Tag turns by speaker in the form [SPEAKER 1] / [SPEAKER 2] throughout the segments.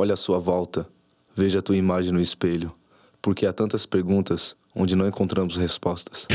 [SPEAKER 1] Olha à sua volta, veja a tua imagem no espelho, porque há tantas perguntas onde não encontramos respostas.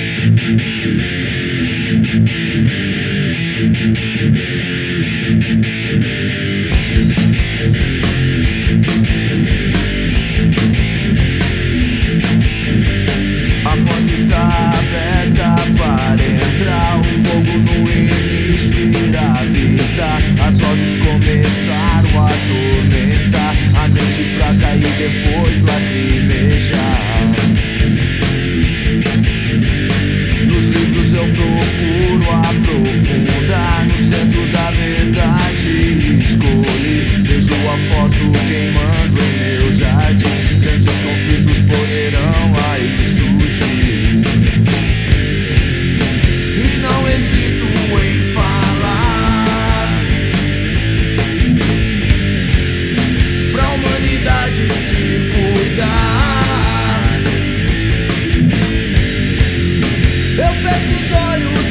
[SPEAKER 2] Olhos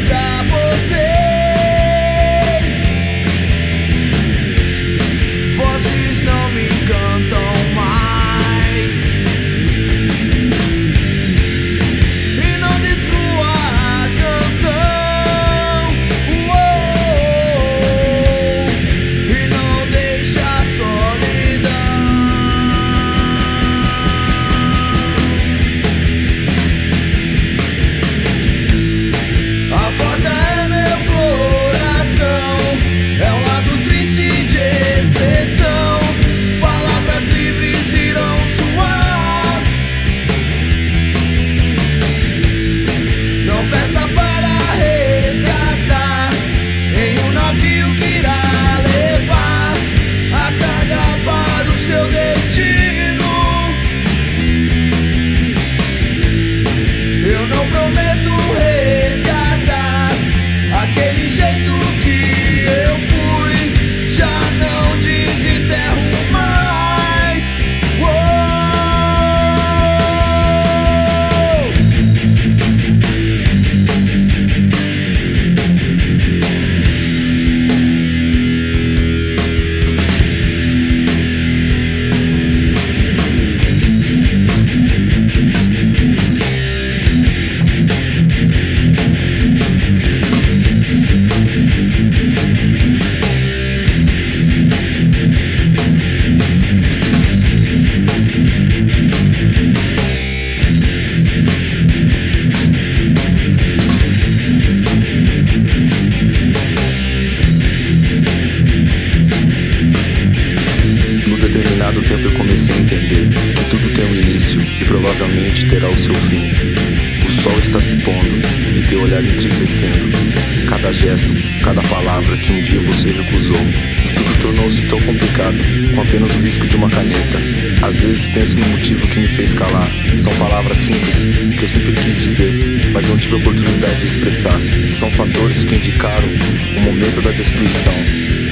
[SPEAKER 1] determinado tempo eu comecei a entender que tudo tem um início e provavelmente terá o seu fim. O sol está se pondo e teu olhar entristecendo. Cada gesto, cada palavra que um dia você recusou. Tudo tornou-se tão complicado com apenas o risco de uma caneta. Às vezes penso no motivo que me fez calar. São palavras simples que eu sempre quis dizer, mas não tive oportunidade de expressar. São fatores que indicaram o momento da destruição.